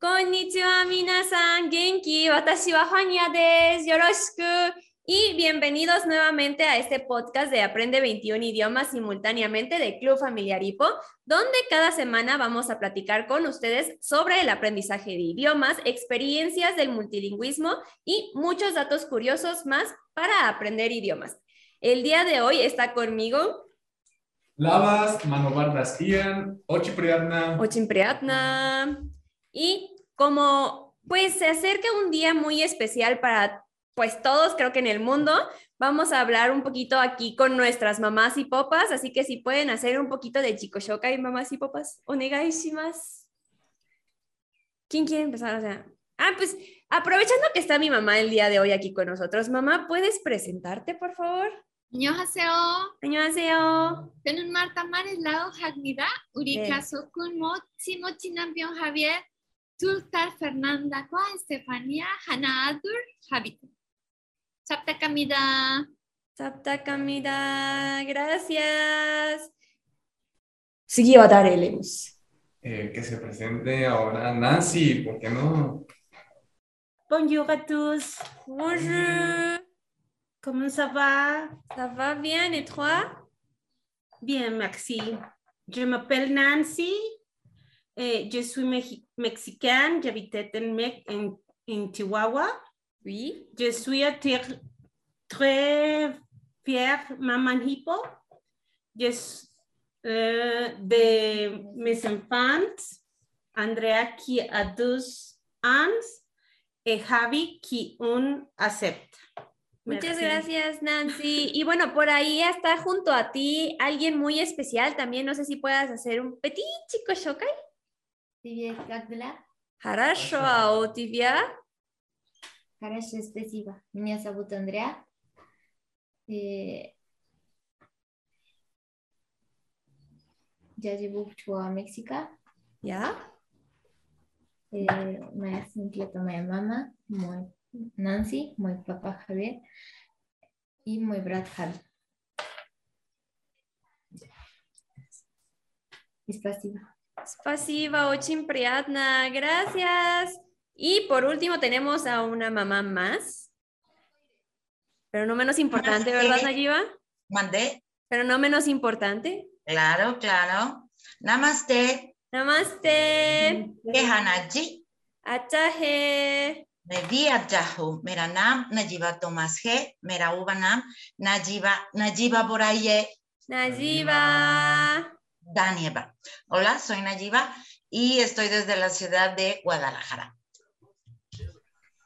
Konnichiwa minasan, genki, watashi wa Fania desu, yoroshiku. Y bienvenidos nuevamente a este podcast de Aprende 21 idiomas simultáneamente de Club Familiar Hipo, donde cada semana vamos a platicar con ustedes sobre el aprendizaje de idiomas, experiencias del multilingüismo y muchos datos curiosos más para aprender idiomas. El día de hoy está conmigo Lavas, Manovar Bastian, Ochi Priatna. Ochin Priatna. Y como pues se acerca un día muy especial para pues todos creo que en el mundo, vamos a hablar un poquito aquí con nuestras mamás y popas, así que si pueden hacer un poquito de chico y mamás y popas, onegai shimasu. ¿Quién quiere empezar? O sea, ah, pues aprovechando que está mi mamá el día de hoy aquí con nosotros, mamá, ¿puedes presentarte, por favor? 안녕하세요. 안녕하세요. 저는 마르타 마릴라우 합니다. 우리 네. 가족은 모치 모치 남편 하비에 Tulkar Fernanda Kwa Estefanía Hanadur Habit. Sapta Kamida. Sapta Kamida, gracias. Sigue Avatar eh, eh, que se presente ahora Nancy, ¿por qué no? Bonjour a tous. Bonjour. ¿Cómo ça va? Ça va bien, ¿y? Bien, Maxi. Je m'appelle Nancy et je suis Meji- mexicaine, j'habitais en, Me- en, en Chihuahua. Oui. Je suis très, fière maman hippo. Je euh, de mes enfants, Andrea qui a 12 ans et Javi qui un acepte. Muchas gracias, Nancy. Y bueno, por ahí está junto a ti alguien muy especial también. No sé si puedas hacer un petit chico shokai. Привет, как дела? Хорошо, а у тебя? Хорошо, спасибо. Меня зовут Андреа. Э, Я живу в Чуа, Мексика. ¿Ya? Э, Моя семья это моя мама, мой Нанси, мой папа Javier и мой брат Javi. И спасибо. Spasiba, очень приятно. Gracias. Y por último tenemos a una mamá más. Pero no menos importante, ¿verdad, Namaste. Nayiba? Mandé, Pero no menos importante. claro, claro. Namaste, Namaste. Kehanaji, Achaje. Media Jahu, Mera Nam, Najiba Tomas G, Mera Uba Nam, Najiba, Najiba Boraye, Nayiba. Danieva. Hola, soy Najiba y estoy desde la ciudad de Guadalajara.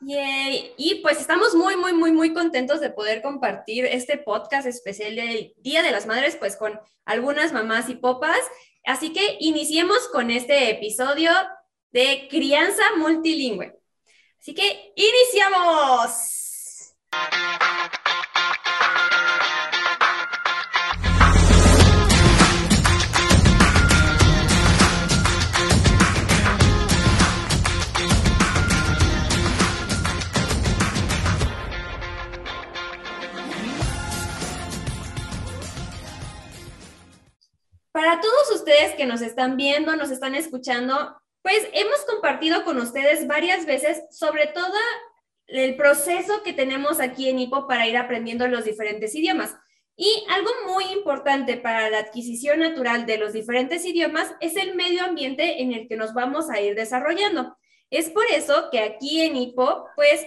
Y pues estamos muy, muy, muy, muy contentos de poder compartir este podcast especial del Día de las Madres, pues con algunas mamás y popas. Así que iniciemos con este episodio de crianza multilingüe. Así que iniciamos. Para todos ustedes que nos están viendo, nos están escuchando, pues hemos compartido con ustedes varias veces sobre todo el proceso que tenemos aquí en IPO para ir aprendiendo los diferentes idiomas. Y algo muy importante para la adquisición natural de los diferentes idiomas es el medio ambiente en el que nos vamos a ir desarrollando. Es por eso que aquí en IPO, pues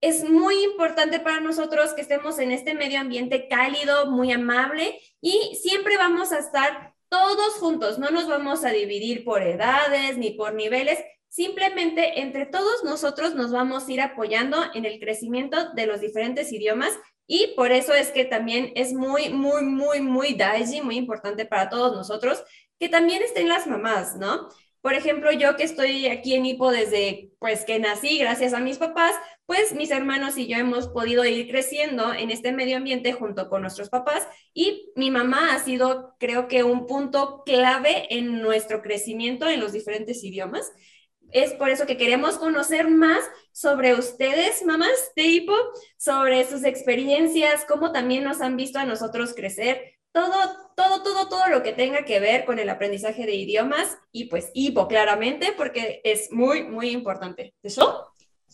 es muy importante para nosotros que estemos en este medio ambiente cálido, muy amable y siempre vamos a estar todos juntos, no nos vamos a dividir por edades ni por niveles, simplemente entre todos nosotros nos vamos a ir apoyando en el crecimiento de los diferentes idiomas y por eso es que también es muy, muy, muy, muy daiji, muy importante para todos nosotros que también estén las mamás, ¿no? Por ejemplo, yo que estoy aquí en Hipo desde pues que nací gracias a mis papás, pues mis hermanos y yo hemos podido ir creciendo en este medio ambiente junto con nuestros papás y mi mamá ha sido creo que un punto clave en nuestro crecimiento en los diferentes idiomas. Es por eso que queremos conocer más sobre ustedes, mamás de Hipo, sobre sus experiencias, cómo también nos han visto a nosotros crecer, todo, todo, todo, todo lo que tenga que ver con el aprendizaje de idiomas y pues hipo claramente porque es muy, muy importante. ¿Eso?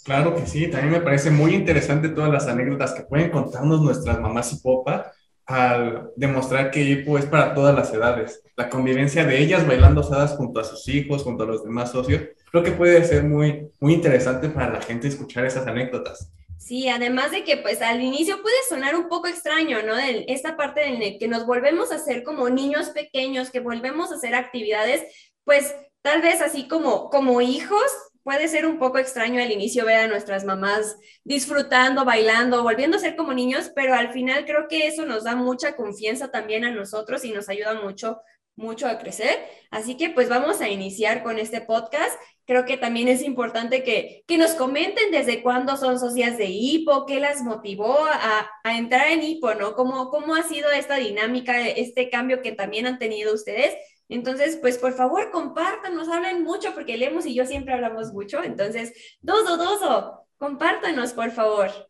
Claro que sí, también me parece muy interesante todas las anécdotas que pueden contarnos nuestras mamás hipopa al demostrar que hipo es para todas las edades. La convivencia de ellas bailando osadas junto a sus hijos, junto a los demás socios, creo que puede ser muy, muy interesante para la gente escuchar esas anécdotas. Sí, además de que pues al inicio puede sonar un poco extraño, ¿no? De esta parte en que nos volvemos a hacer como niños pequeños, que volvemos a hacer actividades, pues tal vez así como, como hijos, puede ser un poco extraño al inicio ver a nuestras mamás disfrutando, bailando, volviendo a ser como niños, pero al final creo que eso nos da mucha confianza también a nosotros y nos ayuda mucho mucho a crecer. Así que pues vamos a iniciar con este podcast. Creo que también es importante que, que nos comenten desde cuándo son socias de HIPO, qué las motivó a, a entrar en HIPO, ¿no? ¿Cómo, ¿Cómo ha sido esta dinámica, este cambio que también han tenido ustedes? Entonces, pues por favor, compártanos, hablen mucho, porque Lemos y yo siempre hablamos mucho. Entonces, Doso, Doso, compártanos, por favor.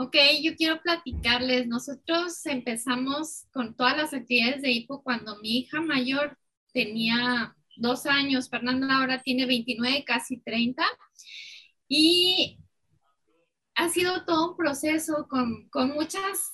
Ok, yo quiero platicarles. Nosotros empezamos con todas las actividades de HIPO cuando mi hija mayor tenía dos años. Fernanda ahora tiene 29, casi 30. Y ha sido todo un proceso con, con muchas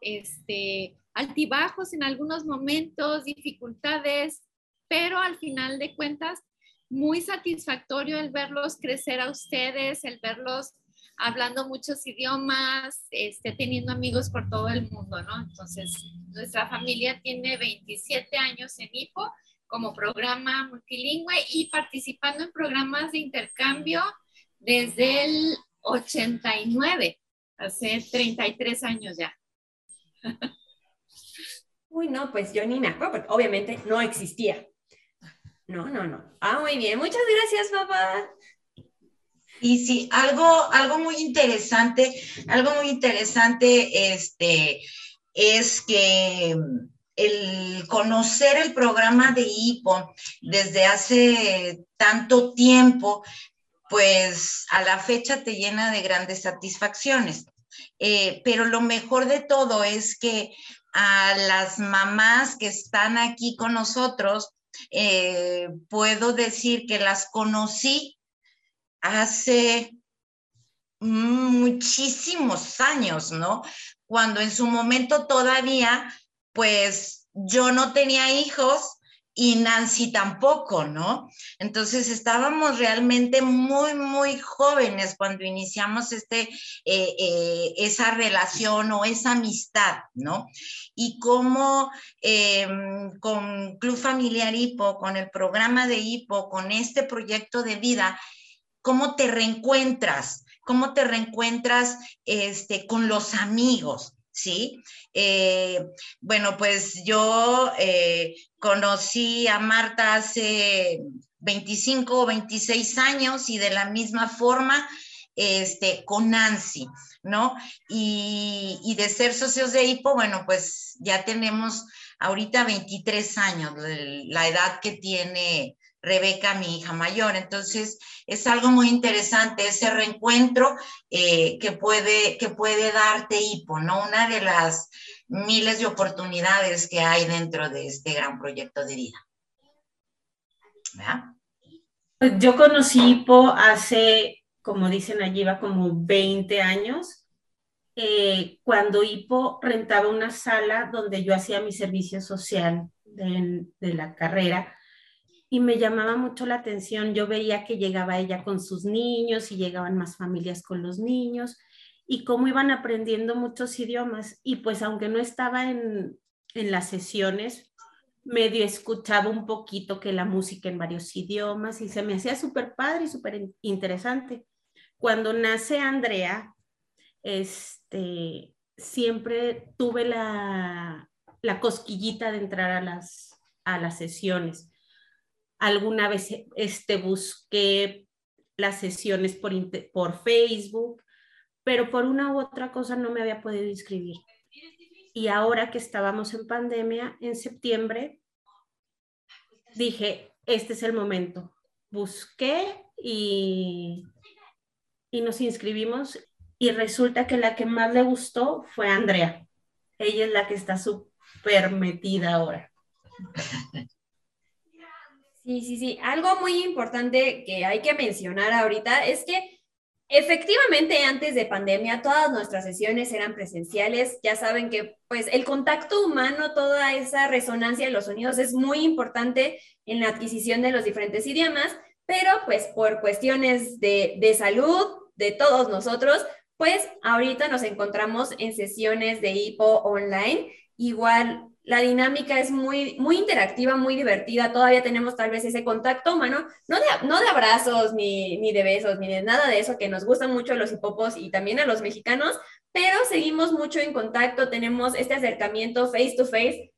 este, altibajos en algunos momentos, dificultades, pero al final de cuentas, muy satisfactorio el verlos crecer a ustedes, el verlos hablando muchos idiomas, este, teniendo amigos por todo el mundo, ¿no? Entonces, nuestra familia tiene 27 años en IPO como programa multilingüe y participando en programas de intercambio desde el 89, hace 33 años ya. Uy, no, pues yo ni me acuerdo, porque obviamente no existía. No, no, no. Ah, muy bien. Muchas gracias, papá. Y sí, algo, algo muy interesante, algo muy interesante este, es que el conocer el programa de IPO desde hace tanto tiempo, pues a la fecha te llena de grandes satisfacciones. Eh, pero lo mejor de todo es que a las mamás que están aquí con nosotros, eh, puedo decir que las conocí hace muchísimos años, ¿no? Cuando en su momento todavía, pues yo no tenía hijos y Nancy tampoco, ¿no? Entonces estábamos realmente muy, muy jóvenes cuando iniciamos este, eh, eh, esa relación o esa amistad, ¿no? Y cómo em, con Club Familiar Hipo, con el programa de Hipo, con este proyecto de vida, cómo te reencuentras, cómo te reencuentras este, con los amigos, ¿sí? Eh, bueno, pues yo eh, conocí a Marta hace 25 o 26 años y de la misma forma este, con Nancy, ¿no? Y, y, de ser socios de HIPO, bueno, pues ya tenemos ahorita 23 años, la edad que tiene Rebeca, mi hija mayor. Entonces, es algo muy interesante ese reencuentro eh, que, puede, que puede darte hipo, ¿no? Una de las miles de oportunidades que hay dentro de este gran proyecto de vida. Yo conocí hipo hace, como dicen allí, va como 20 años. Eh, cuando Hipo rentaba una sala donde yo hacía mi servicio social de, de la carrera y me llamaba mucho la atención. Yo veía que llegaba ella con sus niños y llegaban más familias con los niños y cómo iban aprendiendo muchos idiomas. Y pues aunque no estaba en, en las sesiones, medio escuchaba un poquito que la música en varios idiomas y se me hacía súper padre y súper interesante. Cuando nace Andrea, este, siempre tuve la, la cosquillita de entrar a las, a las sesiones Alguna vez este, busqué las sesiones por, por Facebook, pero por una u otra cosa no me había podido inscribir. Y ahora que estábamos en pandemia, en septiembre, dije, este es el momento. Busqué y, y nos inscribimos y resulta que la que más le gustó fue Andrea. Ella es la que está súper metida ahora. Sí, sí, sí. Algo muy importante que hay que mencionar ahorita es que efectivamente antes de pandemia todas nuestras sesiones eran presenciales. Ya saben que pues el contacto humano, toda esa resonancia de los sonidos es muy importante en la adquisición de los diferentes idiomas, pero pues por cuestiones de, de salud de todos nosotros, pues ahorita nos encontramos en sesiones de hipo online. Igual la dinámica es muy, muy interactiva, muy divertida. Todavía tenemos tal vez ese contacto humano, no de, no de abrazos, ni, ni de besos, ni de nada de eso, que nos gustan mucho a los hipopos y también a los mexicanos, pero seguimos mucho en contacto, tenemos este acercamiento face to face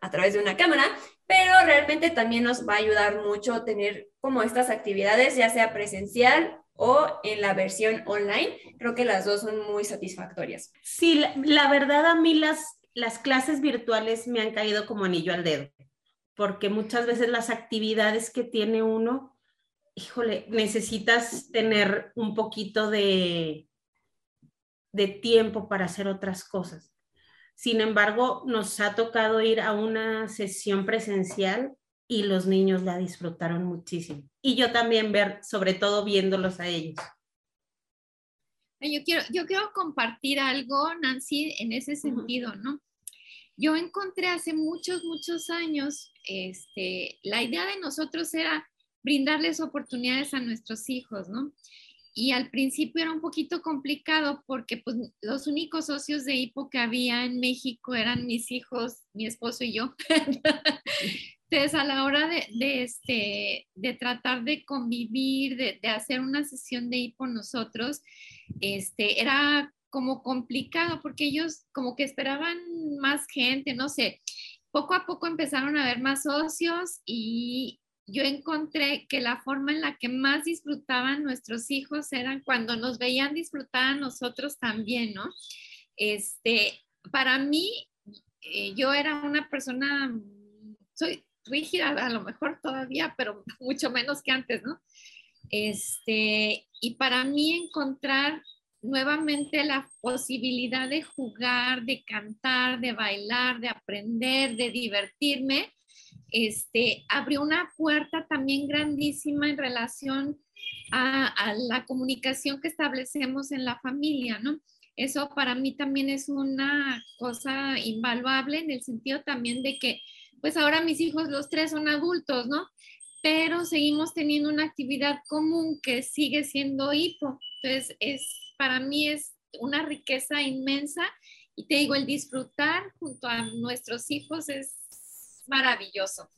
a través de una cámara, pero realmente también nos va a ayudar mucho tener como estas actividades, ya sea presencial o en la versión online. Creo que las dos son muy satisfactorias. Sí, la verdad a mí las las clases virtuales me han caído como anillo al dedo, porque muchas veces las actividades que tiene uno, híjole, necesitas tener un poquito de, de tiempo para hacer otras cosas. Sin embargo, nos ha tocado ir a una sesión presencial y los niños la disfrutaron muchísimo. Y yo también ver, sobre todo viéndolos a ellos. Yo quiero, yo quiero compartir algo, Nancy, en ese sentido, ¿no? Yo encontré hace muchos, muchos años, este, la idea de nosotros era brindarles oportunidades a nuestros hijos, ¿no? Y al principio era un poquito complicado porque pues, los únicos socios de hipo que había en México eran mis hijos, mi esposo y yo. Entonces, a la hora de, de, este, de tratar de convivir, de, de, hacer una sesión de hipo nosotros, este, era como complicado porque ellos como que esperaban más gente, no sé. Poco a poco empezaron a haber más socios y yo encontré que la forma en la que más disfrutaban nuestros hijos eran cuando nos veían disfrutar a nosotros también, ¿no? Este, para mí, eh, yo era una persona, soy rígida a lo mejor todavía, pero mucho menos que antes, ¿no? Este, y para mí encontrar nuevamente la posibilidad de jugar, de cantar, de bailar, de aprender, de divertirme, este, abrió una puerta también grandísima en relación a, a, la comunicación que establecemos en la familia, ¿no? Eso para mí también es una cosa invaluable en el sentido también de que pues ahora mis hijos los tres son adultos, ¿no? Pero seguimos teniendo una actividad común que sigue siendo hipo. Entonces, es, para mí es una riqueza inmensa y te digo, el disfrutar junto a nuestros hijos es maravilloso.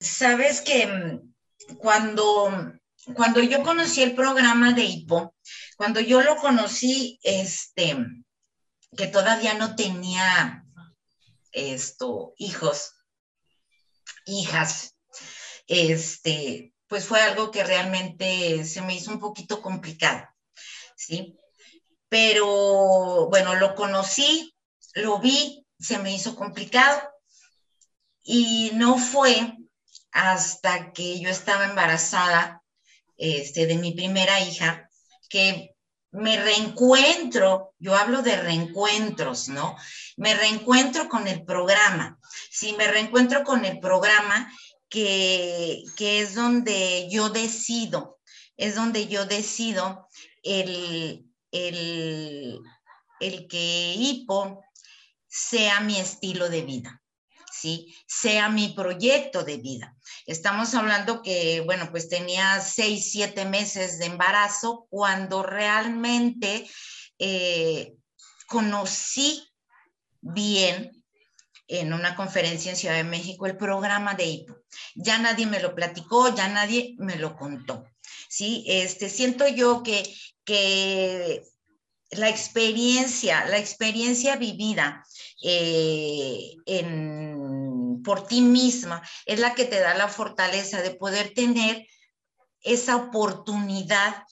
Sabes que mm, cuando, cuando yo conocí el programa de hipo, cuando yo lo conocí, este, que todavía no tenía esto, hijos, hijas, este, pues fue algo que realmente se me hizo un poquito complicado, ¿sí? Pero bueno, lo conocí, lo vi, se me hizo complicado y no fue hasta que yo estaba embarazada este, de mi primera hija que me reencuentro, yo hablo de reencuentros, ¿no? Me reencuentro con el programa. Sí, me reencuentro con el programa que, que es donde yo decido, es donde yo decido el, el, el que hipo sea mi estilo de vida. ¿sí? sea mi proyecto de vida. Estamos hablando que, bueno, pues tenía seis, siete meses de embarazo cuando realmente eh, conocí bien en una conferencia en Ciudad de México el programa de hipo. Ya nadie me lo platicó, ya nadie me lo contó. Sí, este, siento yo que, que la experiencia, la experiencia vivida eh, en, por ti misma es la que te da la fortaleza de poder tener esa oportunidad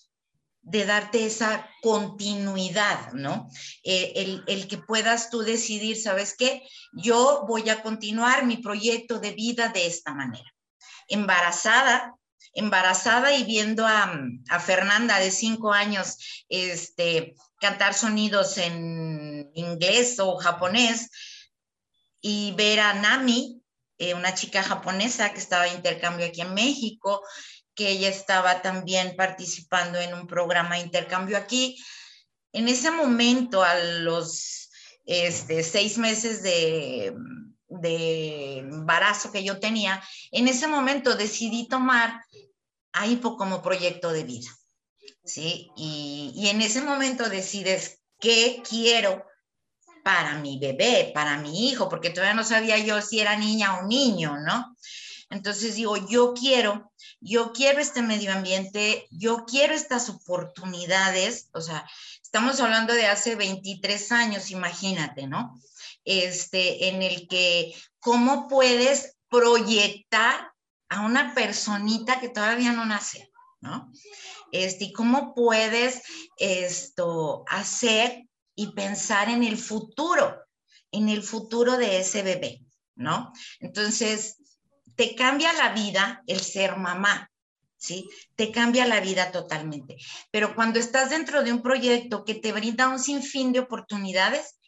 de darte esa continuidad, ¿no? Eh, el, que puedas tú decidir, ¿sabes qué? Yo voy a continuar mi proyecto de vida de esta manera. Embarazada, embarazada y viendo a, a Fernanda de cinco años, este, cantar sonidos en inglés o japonés y ver a Nami, eh, una chica japonesa que estaba de intercambio aquí en México, que ella estaba también participando en un programa de intercambio aquí. En ese momento, a los este, seis meses de, de embarazo que yo tenía, en ese momento decidí tomar a Hipo como proyecto de vida. ¿sí? Y, y en ese momento decides qué quiero para mi bebé, para mi hijo, porque todavía no sabía yo si era niña o niño, ¿no? Entonces digo, yo quiero, yo quiero este medio ambiente, yo quiero estas oportunidades, o sea, estamos hablando de hace 23 años, imagínate, ¿no? Este, en el que, ¿cómo puedes proyectar a una personita que todavía no nace, ¿no? Este, cómo puedes esto hacer y pensar en el futuro, en el futuro de ese bebé, ¿no? Entonces, te cambia la vida el ser mamá, ¿sí? Te cambia la vida totalmente. Pero cuando estás dentro de un proyecto que te brinda un sinfín de oportunidades,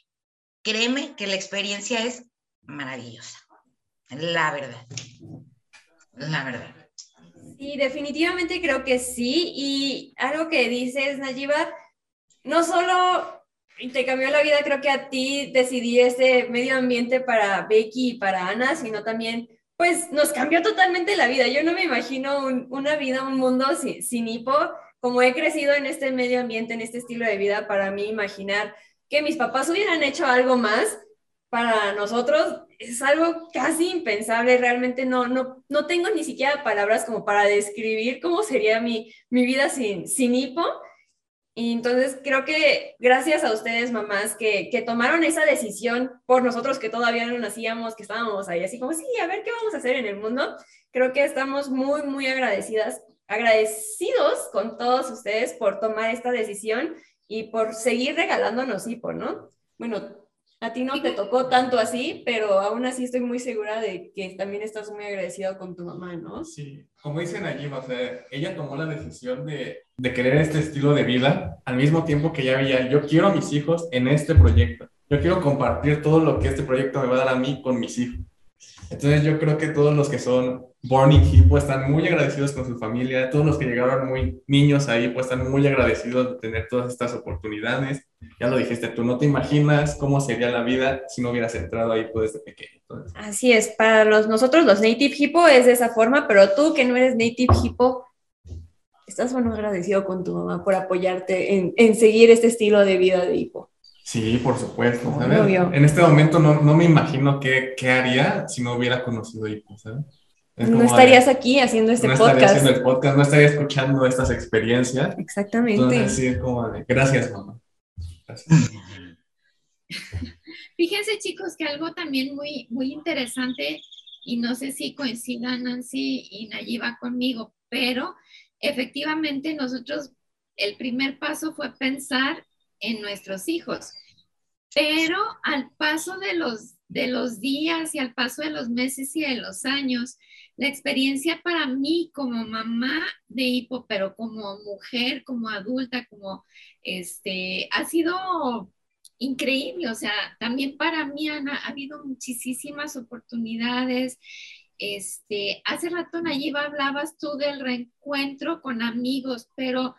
créeme que la experiencia es maravillosa, la verdad, la verdad. Sí, definitivamente creo que sí. Y algo que dices, Nayiba, no solo te cambió la vida, creo que a ti decidí este medio ambiente para Becky y para Ana, sino también, pues nos cambió totalmente la vida. Yo no me imagino una vida, un mundo sin, sin hipo. Como he crecido en este medio ambiente, en este estilo de vida, para mí imaginar que mis papás hubieran hecho algo más para nosotros es algo casi impensable. Realmente no, no, no tengo ni siquiera palabras como para describir cómo sería mi, mi vida sin, sin hipo. Y entonces creo que gracias a ustedes, mamás, que, que, tomaron esa decisión por nosotros que todavía no nacíamos, que estábamos ahí así como, sí, a ver qué vamos a hacer en el mundo, creo que estamos muy, muy agradecidas, agradecidos con todos ustedes por tomar esta decisión y por seguir regalándonos hipo, ¿no? Bueno, a ti no te tocó tanto así, pero aún así estoy muy segura de que también estás muy agradecido con tu mamá, ¿no? Sí, como dicen allí, o sea, ella tomó la decisión de, de querer este estilo de vida al mismo tiempo que ya veía, yo quiero a mis hijos en este proyecto. Yo quiero compartir todo lo que este proyecto me va a dar a mí con mis hijos. Entonces yo creo que todos los que son born in Hippo están muy agradecidos con su familia, todos los que llegaron muy niños ahí pues están muy agradecidos de tener todas estas oportunidades. Ya lo dijiste, tú no te imaginas cómo sería la vida si no hubieras entrado ahí pues desde pequeño. Así es, para los, nosotros los native hippo es de esa forma, pero tú que no eres native hippo, estás muy agradecido con tu mamá por apoyarte en, en seguir este estilo de vida de hippo. Sí, por supuesto. En este momento no, no me imagino qué, qué, haría si no hubiera conocido Hippo, ¿sabes? no estarías de, aquí haciendo este no podcast. No estaría haciendo el podcast, no estaría escuchando estas experiencias. Exactamente. Entonces, sí, es como de, gracias, mamá. Gracias. Fíjense, chicos, que algo también muy, muy interesante, y no sé si coincidan Nancy y Nayiba conmigo, pero efectivamente nosotros, el primer paso fue pensar en nuestros hijos. Pero al paso de los, de los días y al paso de los meses y de los años, la experiencia para mí como mamá de hipo, pero como mujer, como adulta, como este, ha sido increíble. O sea, también para mí Ana, ha habido muchísimas oportunidades. Este, hace rato, Nayiba, hablabas tú del reencuentro con amigos, pero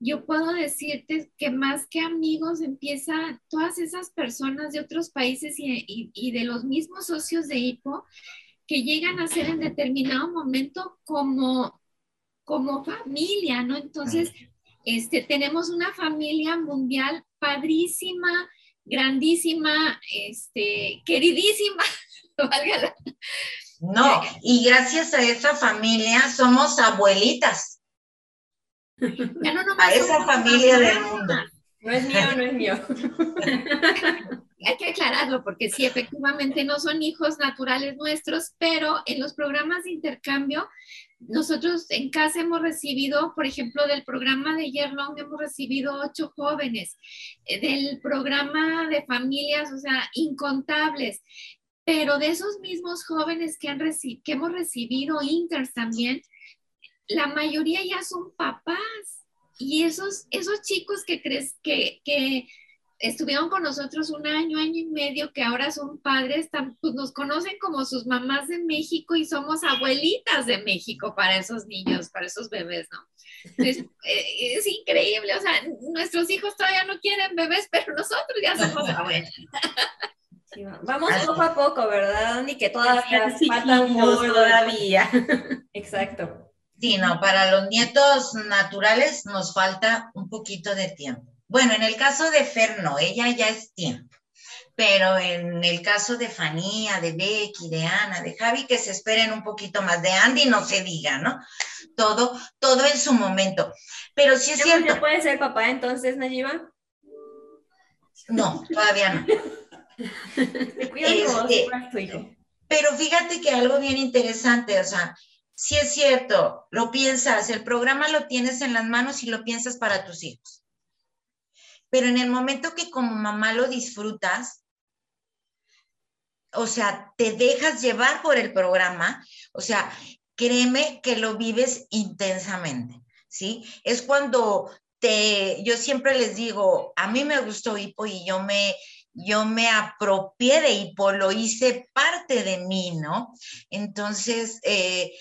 yo puedo decirte que más que amigos empieza todas esas personas de otros países y, y, de los mismos socios de HIPO que llegan a ser en determinado momento como, como familia, ¿no? Entonces, este, tenemos una familia mundial padrísima, grandísima, este, queridísima. no, y gracias a esa familia somos abuelitas. Ya no a esa familia del mundo. No es mío, no es mío. Hay que aclararlo porque sí, efectivamente no son hijos naturales nuestros, pero en los programas de intercambio, nosotros en casa hemos recibido, por ejemplo, del programa de Yerlong hemos recibido ocho jóvenes, eh, del programa de familias, o sea, incontables, pero de esos mismos jóvenes que, han que hemos recibido, interns también, la mayoría ya son papás. y esos, esos chicos que crees que, que estuvieron con nosotros un año, año y medio, que ahora son padres, pues nos conocen como sus mamás de México y somos abuelitas de México para esos niños, para esos bebés, ¿no? Es, eh, es, increíble, o sea, nuestros hijos todavía no quieren bebés, pero nosotros ya somos abuelas. vamos poco a poco, ¿verdad, Ni Que todavía falta todavía. Exacto. Sí, no, para los nietos naturales nos falta un poquito de tiempo. Bueno, en el caso de Fer no, ella ya es tiempo. Pero en el caso de Fanía, de Becky, de Ana, de Javi, que se esperen un poquito más. De Andy no se diga, ¿no? Todo, todo en su momento. Pero sí es cierto. puede ser papá entonces, Nayiba? No, todavía no. Este, pero fíjate que algo bien interesante, o sea, sí es cierto, lo piensas, el programa lo tienes en las manos y lo piensas para tus hijos pero en el momento que como mamá lo disfrutas, o sea, te dejas llevar por el programa, o sea, créeme que lo vives intensamente, ¿sí? Es cuando te, yo siempre les digo, a mí me gustó Hipo y yo me, yo me apropié de Hipo, lo hice parte de mí, ¿no? Entonces, eh,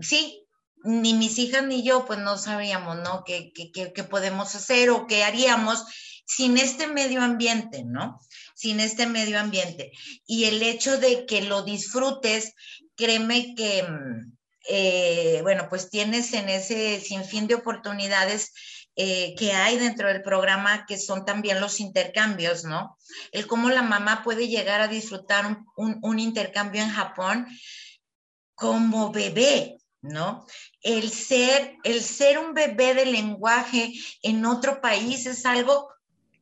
sí, ni mis hijas ni yo, pues no sabíamos, ¿no? ¿Qué, podemos hacer o qué haríamos sin este medio ambiente, ¿no? Sin este medio ambiente. Y el hecho de que lo disfrutes, créeme que, mm, eh, bueno, pues tienes en ese sinfín de oportunidades eh, que hay dentro del programa, que son también los intercambios, ¿no? El cómo la mamá puede llegar a disfrutar un intercambio en Japón como bebé, ¿no? El ser, el ser un bebé de lenguaje en otro país es algo,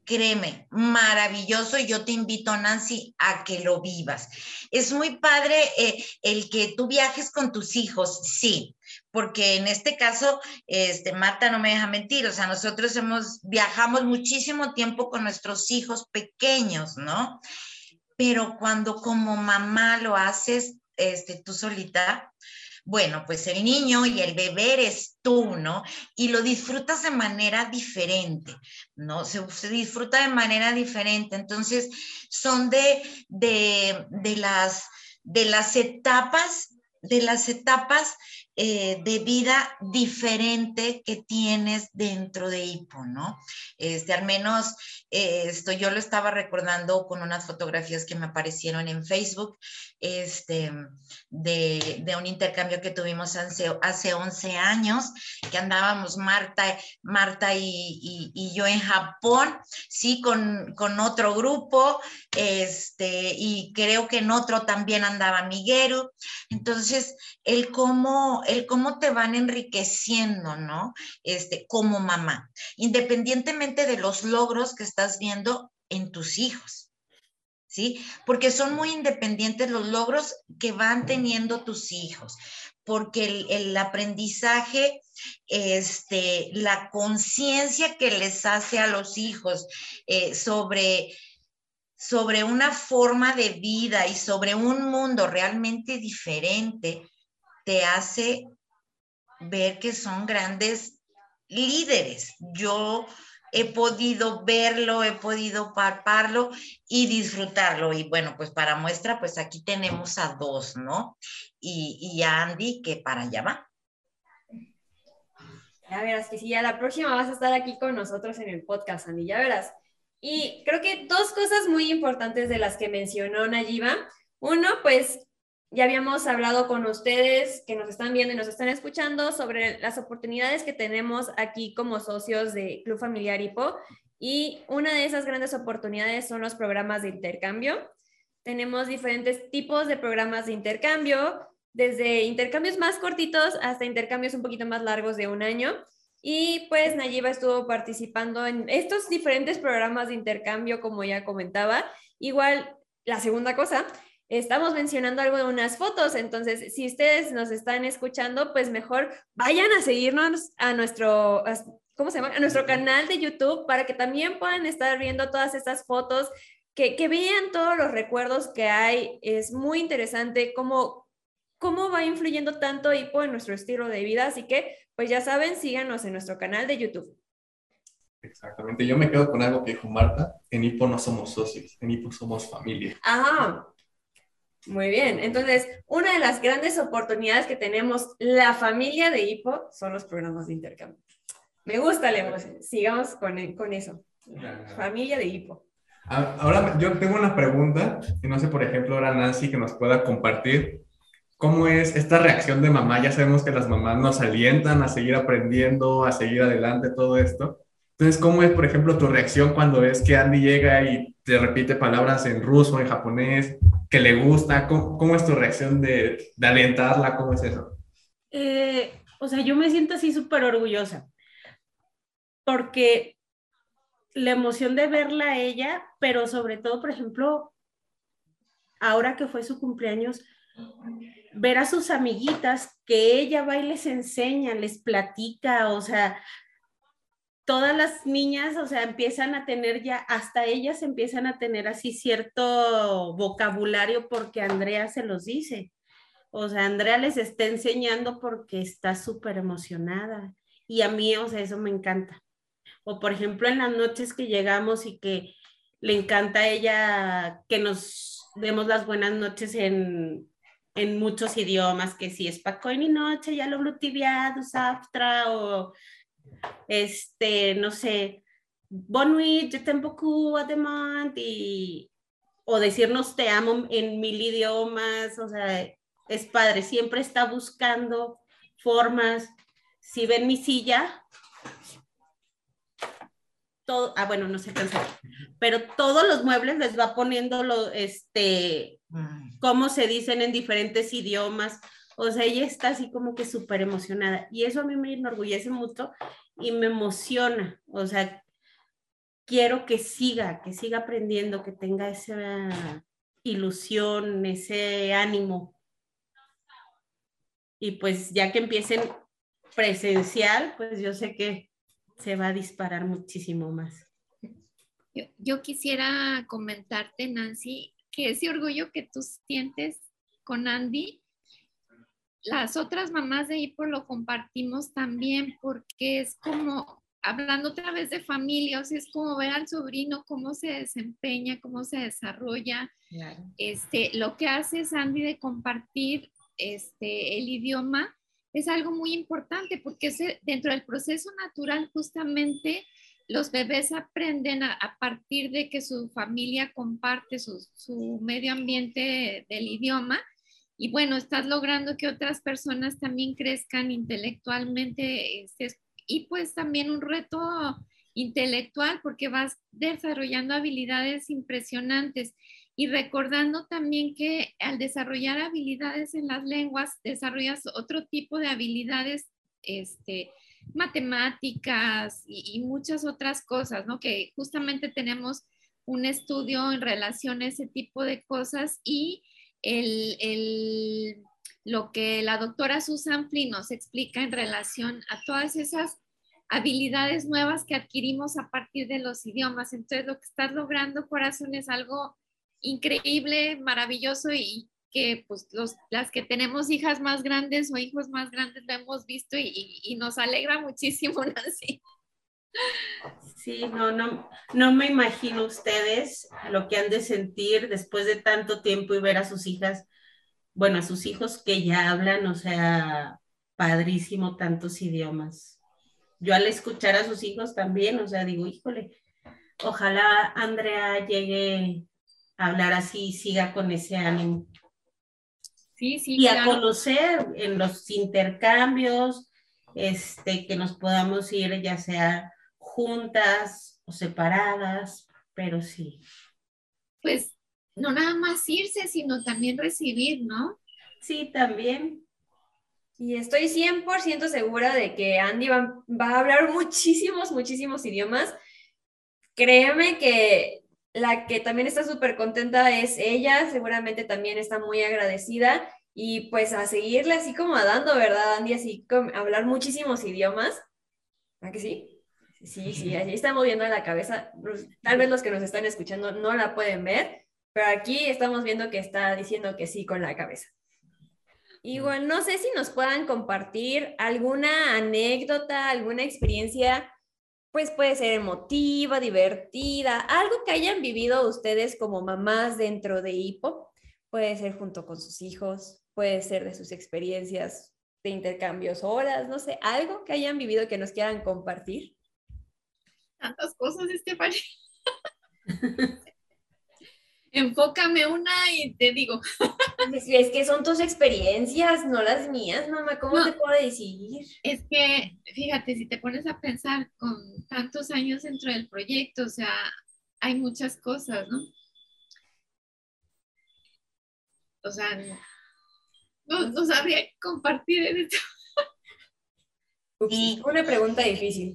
créeme, maravilloso y yo te invito, Nancy, a que lo vivas. Es muy padre eh, el que tú viajes con tus hijos, sí, porque en este caso, este, Marta no me deja mentir, o sea, nosotros hemos, viajamos muchísimo tiempo con nuestros hijos pequeños, ¿no? Pero cuando como mamá lo haces, este, tú solita, bueno, pues el niño y el bebé eres tú, ¿no? Y lo disfrutas de manera diferente, ¿no? Se, disfruta de manera diferente. Entonces, son de, de, de, las, de las etapas, de las etapas eh, de vida diferente que tienes dentro de Hipo, ¿no? Este, al menos eh, esto yo lo estaba recordando con unas fotografías que me aparecieron en Facebook, este, de, un intercambio que tuvimos hace, hace 11 años, que andábamos Marta, Marta y, y, yo en Japón, sí, con, con, otro grupo, este, y creo que en otro también andaba Miguel. Entonces, el cómo el cómo te van enriqueciendo, ¿no? Este, como mamá, independientemente de los logros que estás viendo en tus hijos. ¿Sí? Porque son muy independientes los logros que van teniendo tus hijos, porque el, aprendizaje, este, la conciencia que les hace a los hijos eh, sobre, sobre una forma de vida y sobre un mundo realmente diferente, te hace ver que son grandes líderes. Yo he podido verlo, he podido palparlo y disfrutarlo. Y bueno, pues para muestra, pues aquí tenemos a dos, ¿no? Y, y a Andy, que para allá va. Ya verás que sí, ya la próxima vas a estar aquí con nosotros en el podcast, Andy, ya verás. Y creo que dos cosas muy importantes de las que mencionó Nayiba. Uno, pues ya habíamos hablado con ustedes que nos están viendo y nos están escuchando sobre las oportunidades que tenemos aquí como socios de Club Familiar IPO y una de esas grandes oportunidades son los programas de intercambio. Tenemos diferentes tipos de programas de intercambio, desde intercambios más cortitos hasta intercambios un poquito más largos de un año. Y pues Nayiba estuvo participando en estos diferentes programas de intercambio, como ya comentaba. Igual, la segunda cosa estamos mencionando algo de unas fotos, entonces si ustedes nos están escuchando, pues mejor vayan a seguirnos a nuestro, ¿cómo se llama? A nuestro canal de YouTube para que también puedan estar viendo todas estas fotos, que, que vean todos los recuerdos que hay. Es muy interesante cómo, cómo va influyendo tanto hipo en nuestro estilo de vida, así que pues ya saben, síganos en nuestro canal de YouTube. Exactamente, yo me quedo con algo que dijo Marta, en Hipo no somos socios, en Hipo somos familia. Ah, muy bien. Entonces, una de las grandes oportunidades que tenemos la familia de Hipo son los programas de intercambio. Me gusta emoción. Sigamos con, con eso. Familia de Hipo. Ah, ahora yo tengo una pregunta, y no sé, por ejemplo, ahora Nancy que nos pueda compartir. ¿Cómo es esta reacción de mamá? Ya sabemos que las mamás nos alientan a seguir aprendiendo, a seguir adelante, todo esto. Entonces, ¿cómo es, por ejemplo, tu reacción cuando ves que Andy llega y te repite palabras en ruso, en japonés, que le gusta? ¿Cómo, es tu reacción de, de, alentarla? ¿Cómo es eso? Eh, o sea, yo me siento así súper orgullosa, porque la emoción de verla a ella, pero sobre todo, por ejemplo, ahora que fue su cumpleaños, ver a sus amiguitas que ella va y les enseña, les platica, o sea, todas las niñas, o sea, empiezan a tener ya, hasta ellas empiezan a tener así cierto vocabulario porque Andrea se los dice. O sea, Andrea les está enseñando porque está súper emocionada. Y a mí, o sea, eso me encanta. O por ejemplo, en las noches que llegamos y que le encanta a ella que nos demos las buenas noches en, en muchos idiomas, que si es Pacoin y noche, ya lo blutiviado, Saftra, o este, no sé, je beaucoup además, y o decirnos te amo en mil idiomas, o sea, es padre, siempre está buscando formas. Si ven mi silla, todo, ah, bueno, no sé cansar, pero todos los muebles les va poniendo lo, este, cómo se dicen en diferentes idiomas. O sea, ella está así como que súper emocionada. Y eso a mí me enorgullece mucho y me emociona. O sea, quiero que siga, que siga aprendiendo, que tenga esa ilusión, ese ánimo. Y pues ya que empiecen presencial, pues yo sé que se va a disparar muchísimo más. Yo, yo quisiera comentarte, Nancy, que ese orgullo que tú sientes con Andy, las otras mamás de Hipo lo compartimos también porque es como, hablando otra vez de familia, o sea, es como ver al sobrino cómo se desempeña, cómo se desarrolla. Este, lo que hace Andy de compartir este, el idioma es algo muy importante porque es dentro del proceso natural justamente los bebés aprenden a, partir de que su familia comparte su, medio ambiente del idioma y bueno, estás logrando que otras personas también crezcan intelectualmente este, y pues también un reto intelectual porque vas desarrollando habilidades impresionantes y recordando también que al desarrollar habilidades en las lenguas desarrollas otro tipo de habilidades este, matemáticas y, muchas otras cosas, ¿no? Que justamente tenemos un estudio en relación a ese tipo de cosas y el, lo que la doctora Susan Flynn nos explica en relación a todas esas habilidades nuevas que adquirimos a partir de los idiomas. Entonces, lo que estás logrando, corazón, es algo increíble, maravilloso y que pues los, las que tenemos hijas más grandes o hijos más grandes lo hemos visto y, y, nos alegra muchísimo, Nancy. Sí, no, no, no me imagino ustedes lo que han de sentir después de tanto tiempo y ver a sus hijas, bueno, a sus hijos que ya hablan, o sea, padrísimo tantos idiomas. Yo al escuchar a sus hijos también, o sea, digo, híjole, ojalá Andrea llegue a hablar así y siga con ese ánimo. Sí, sí. Y a conocer en los intercambios, este, que nos podamos ir ya sea juntas o separadas, pero sí. Pues no nada más irse, sino también recibir, ¿no? Sí, también. Y estoy 100% segura de que Andy va, va, a hablar muchísimos, muchísimos idiomas. Créeme que la que también está súper contenta es ella, seguramente también está muy agradecida y pues a seguirle así como dando, ¿verdad, Andy? Así como hablar muchísimos idiomas. ¿A que sí? Sí, sí, allí está moviendo la cabeza. Tal vez los que nos están escuchando no la pueden ver, pero aquí estamos viendo que está diciendo que sí con la cabeza. Igual, no sé si nos puedan compartir alguna anécdota, alguna experiencia pues puede ser emotiva, divertida, algo que hayan vivido ustedes como mamás dentro de Hipo, puede ser junto con sus hijos, puede ser de sus experiencias de intercambios, horas, no sé, algo que hayan vivido que nos quieran compartir. Tantas cosas, Estefania. Enfócame una y te digo. Es que son tus experiencias, no las mías, mamá. ¿Cómo te puedo decir? Es que, fíjate, si te pones a pensar con tantos años dentro del proyecto, o sea, hay muchas cosas, ¿no? O sea, no, no sabría compartir en esto. Y una pregunta difícil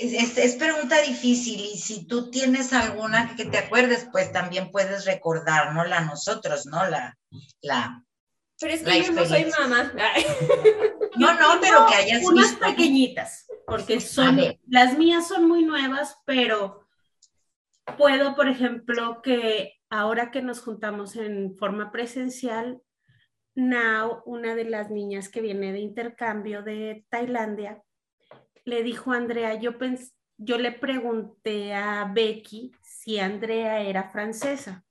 es, pregunta difícil y si tú tienes alguna que te acuerdes, pues también puedes recordárnosla a nosotros, ¿no? La, la, pero es que yo no soy mamá. No, no, pero que hayas unas pequeñitas, porque son, las mías son muy nuevas, pero puedo, por ejemplo, que ahora que nos juntamos en forma presencial, Now, una de las niñas que viene de intercambio de Tailandia, le dijo Andrea, yo, yo le pregunté a Becky si Andrea era francesa,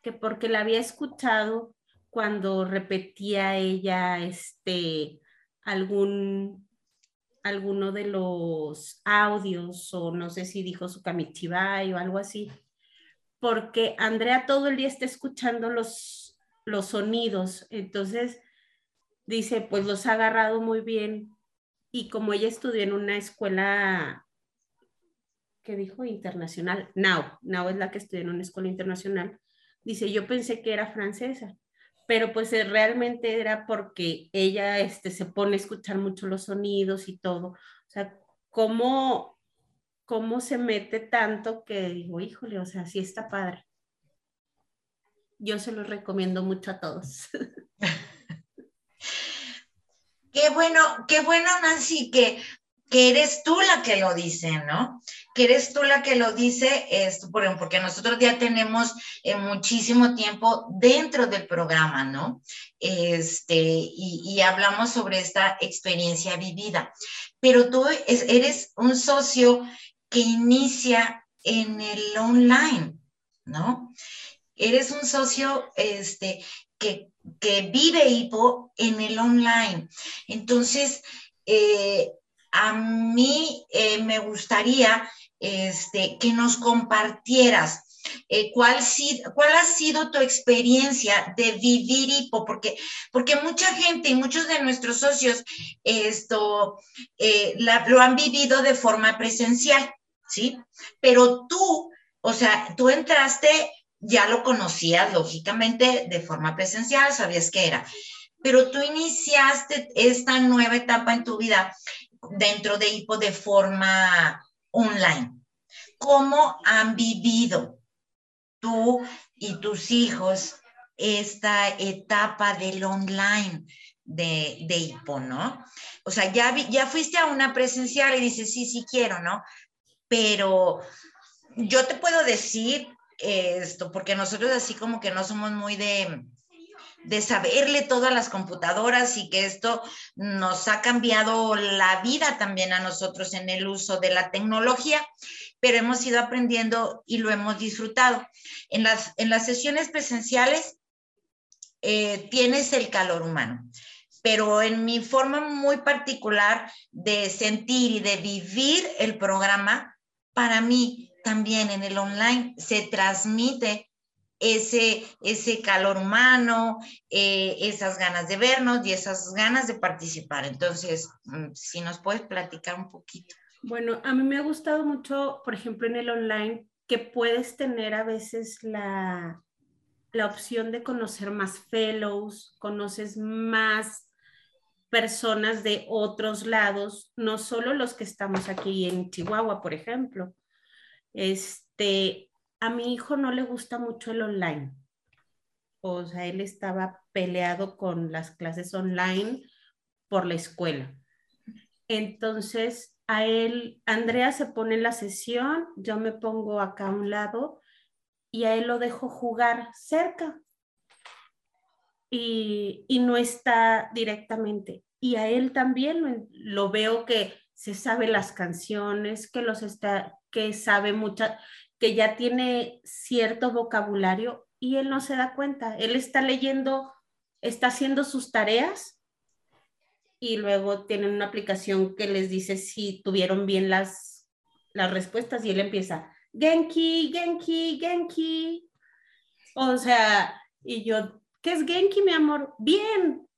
que porque la había escuchado cuando repetía ella este, algún, alguno de los audios o no sé si dijo su kamichibai o algo así, porque Andrea todo el día está escuchando los, los sonidos, entonces dice, pues los ha agarrado muy bien y como ella estudió en una escuela, ¿qué dijo? Internacional. Now, Now es la que estudió en una escuela internacional. Dice, yo pensé que era francesa, pero pues eh, realmente era porque ella este, se pone a escuchar mucho los sonidos y todo. O sea, ¿cómo, cómo se mete tanto que digo, híjole, o sea, sí está padre. Yo se lo recomiendo mucho a todos. Bueno, qué bueno, Nancy, que, que eres tú la que lo dice, ¿no? Que eres tú la que lo dice, esto, porque nosotros ya tenemos eh, muchísimo tiempo dentro del programa, ¿no? Este, y, hablamos sobre esta experiencia vivida. Pero tú eres un socio que inicia en el online, ¿no? Eres un socio este, que que vive hipo en el online. Entonces, eh, a mí eh, me gustaría este, que nos compartieras eh, ¿cuál, cuál, ha sido tu experiencia de vivir hipo, porque, porque mucha gente y muchos de nuestros socios esto, lo han vivido de forma presencial, ¿sí? Pero tú, o sea, tú entraste ya lo conocías lógicamente de forma presencial, sabías qué era, pero tú iniciaste esta nueva etapa en tu vida dentro de HIPO de forma online. ¿Cómo han vivido tú y tus hijos esta etapa del online de, de HIPO, no? O sea, ya, ya fuiste a una presencial y dices, sí, sí quiero, ¿no? Pero yo te puedo decir esto, porque nosotros así como que no somos muy de, de saberle todas las computadoras y que esto nos ha cambiado la vida también a nosotros en el uso de la tecnología, pero hemos ido aprendiendo y lo hemos disfrutado. En las, en las sesiones presenciales eh, tienes el calor humano, pero en mi forma muy particular de sentir y de vivir el programa, para mí también en el online se transmite ese, ese calor humano, eh, esas ganas de vernos y esas ganas de participar. Entonces, mm, si nos puedes platicar un poquito. Bueno, a mí me ha gustado mucho, por ejemplo, en el online, que puedes tener a veces la, la opción de conocer más fellows, conoces más personas de otros lados, no solo los que estamos aquí en Chihuahua, por ejemplo, este, a mi hijo no le gusta mucho el online. O sea, él estaba peleado con las clases online por la escuela. Entonces, a él, Andrea se pone en la sesión, yo me pongo acá a un lado y a él lo dejo jugar cerca. Y, y no está directamente. Y a él también lo, lo veo que se sabe las canciones, que los está, que sabe mucha, que ya tiene cierto vocabulario y él no se da cuenta. Él está leyendo, está haciendo sus tareas y luego tienen una aplicación que les dice si tuvieron bien las, las respuestas y él empieza, Genki, Genki, Genki. O sea, y yo, ¿qué es Genki, mi amor? Bien,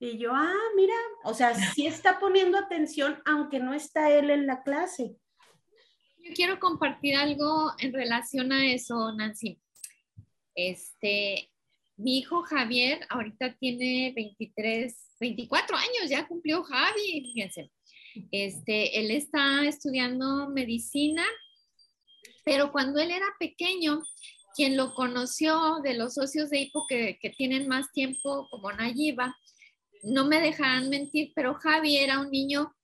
y yo, ah, mira, o sea, sí está poniendo atención aunque no está él en la clase. Yo quiero compartir algo en relación a eso, Nancy. Este, mi hijo Javier ahorita tiene 23, 24 años, ya cumplió Javi, fíjense. Este, él está estudiando medicina, pero cuando él era pequeño, quien lo conoció de los socios de HIPO que, tienen más tiempo, como Nayiba, no me dejarán mentir, pero Javi era un niño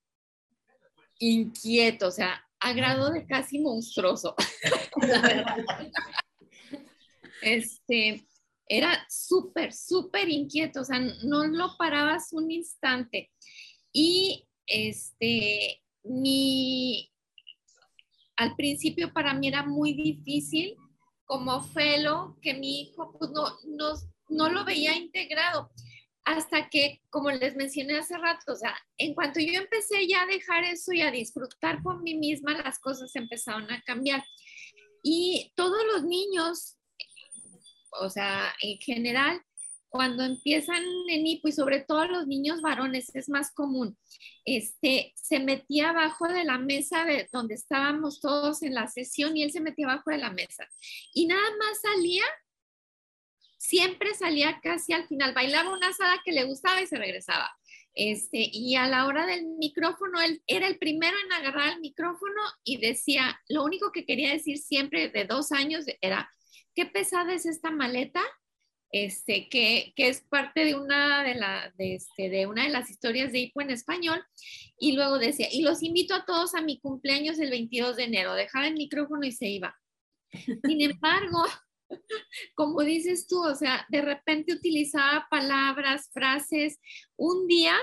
inquieto, o sea, a grado de casi monstruoso. este, era súper, súper inquieto, o sea, no lo parabas un instante. Y este, mi, al principio para mí era muy difícil como felo que mi hijo pues no, no, no lo veía integrado hasta que, como les mencioné hace rato, o sea, en cuanto yo empecé ya a dejar eso y a disfrutar por mí misma, las cosas empezaron a cambiar. Y todos los niños, o sea, en general, cuando empiezan en hipo y sobre todo los niños varones es más común, este, se metía abajo de la mesa de donde estábamos todos en la sesión y él se metía abajo de la mesa y nada más salía siempre salía casi al final, bailaba una asada que le gustaba y se regresaba. Este, y a la hora del micrófono, él era el primero en agarrar el micrófono y decía, lo único que quería decir siempre de dos años era, qué pesada es esta maleta, este, que, es parte de una este, de una de las historias de Hipo en español. Y luego decía, y los invito a todos a mi cumpleaños el 22 de enero. Dejaba el micrófono y se iba. Sin embargo, como dices tú, o sea, de repente utilizaba palabras, frases. Un día